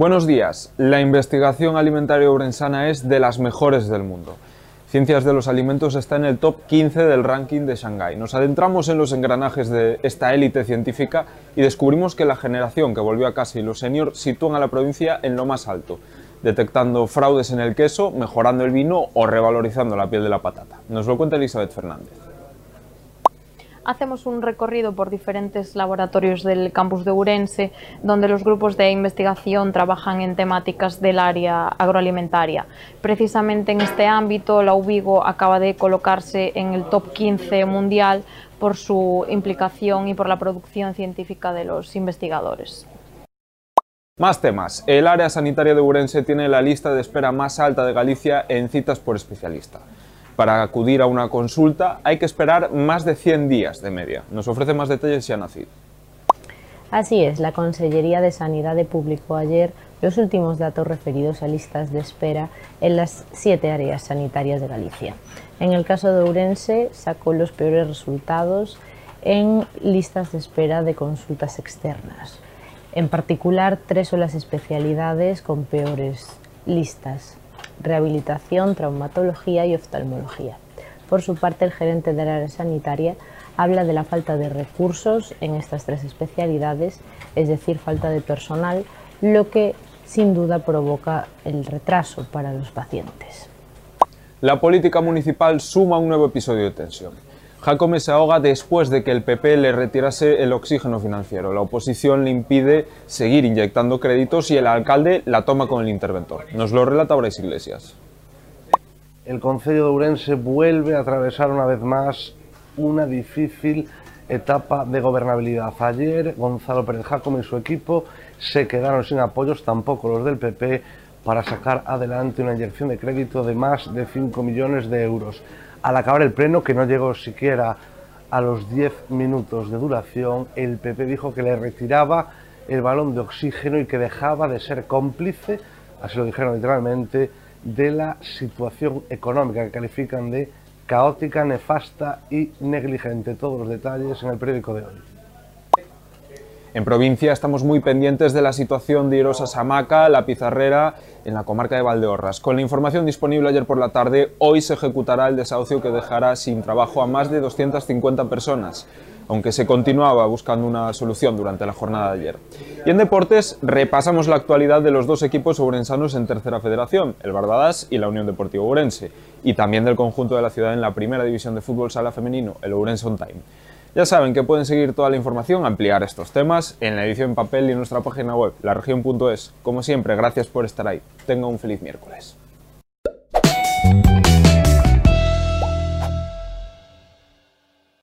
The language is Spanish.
Buenos días. La investigación alimentaria urensana es de las mejores del mundo. Ciencias de los Alimentos está en el top 15 del ranking de Shanghái. Nos adentramos en los engranajes de esta élite científica y descubrimos que la generación que volvió a casa y los senior sitúan a la provincia en lo más alto, detectando fraudes en el queso, mejorando el vino o revalorizando la piel de la patata. Nos lo cuenta Elizabeth Fernández hacemos un recorrido por diferentes laboratorios del campus de Urense, donde los grupos de investigación trabajan en temáticas del área agroalimentaria. Precisamente en este ámbito, la UBIGO acaba de colocarse en el top 15 mundial por su implicación y por la producción científica de los investigadores. Más temas. El área sanitaria de Urense tiene la lista de espera más alta de Galicia en citas por especialista. Para acudir a una consulta hay que esperar más de 100 días de media. Nos ofrece más detalles ya nacido. Así es, la Consellería de Sanidad publicó ayer los últimos datos referidos a listas de espera en las siete áreas sanitarias de Galicia. En el caso de Ourense sacó los peores resultados en listas de espera de consultas externas. En particular, tres son las especialidades con peores listas rehabilitación, traumatología y oftalmología. Por su parte, el gerente del área sanitaria habla de la falta de recursos en estas tres especialidades, es decir, falta de personal, lo que sin duda provoca el retraso para los pacientes. La política municipal suma un nuevo episodio de tensión. Jacome se ahoga después de que el PP le retirase el oxígeno financiero. La oposición le impide seguir inyectando créditos y el alcalde la toma con el interventor. Nos lo relata Brais Iglesias. El Concello de Ourense vuelve a atravesar una vez más una difícil etapa de gobernabilidad. Ayer Gonzalo Pérez Jacome y su equipo se quedaron sin apoyos, tampoco los del PP, para sacar adelante una inyección de crédito de más de 5 millones de euros al acabar el pleno, que no llegó siquiera a los 10 minutos de duración, el PP dijo que le retiraba el balón de oxígeno y que dejaba de ser cómplice, así lo dijeron literalmente, de la situación económica que califican de caótica, nefasta y negligente. Todos los detalles en el periódico de hoy. En provincia estamos muy pendientes de la situación de Irosa Samaca, la pizarrera, en la comarca de Valdeorras. Con la información disponible ayer por la tarde, hoy se ejecutará el desahucio que dejará sin trabajo a más de 250 personas, aunque se continuaba buscando una solución durante la jornada de ayer. Y en deportes repasamos la actualidad de los dos equipos ourensanos en tercera federación, el Barbadas y la Unión Deportiva Ourense, y también del conjunto de la ciudad en la primera división de fútbol sala femenino, el Ourense On Time. Ya saben que pueden seguir toda la información, ampliar estos temas en la edición en papel y en nuestra página web, laregion.es. Como siempre, gracias por estar ahí. Tenga un feliz miércoles.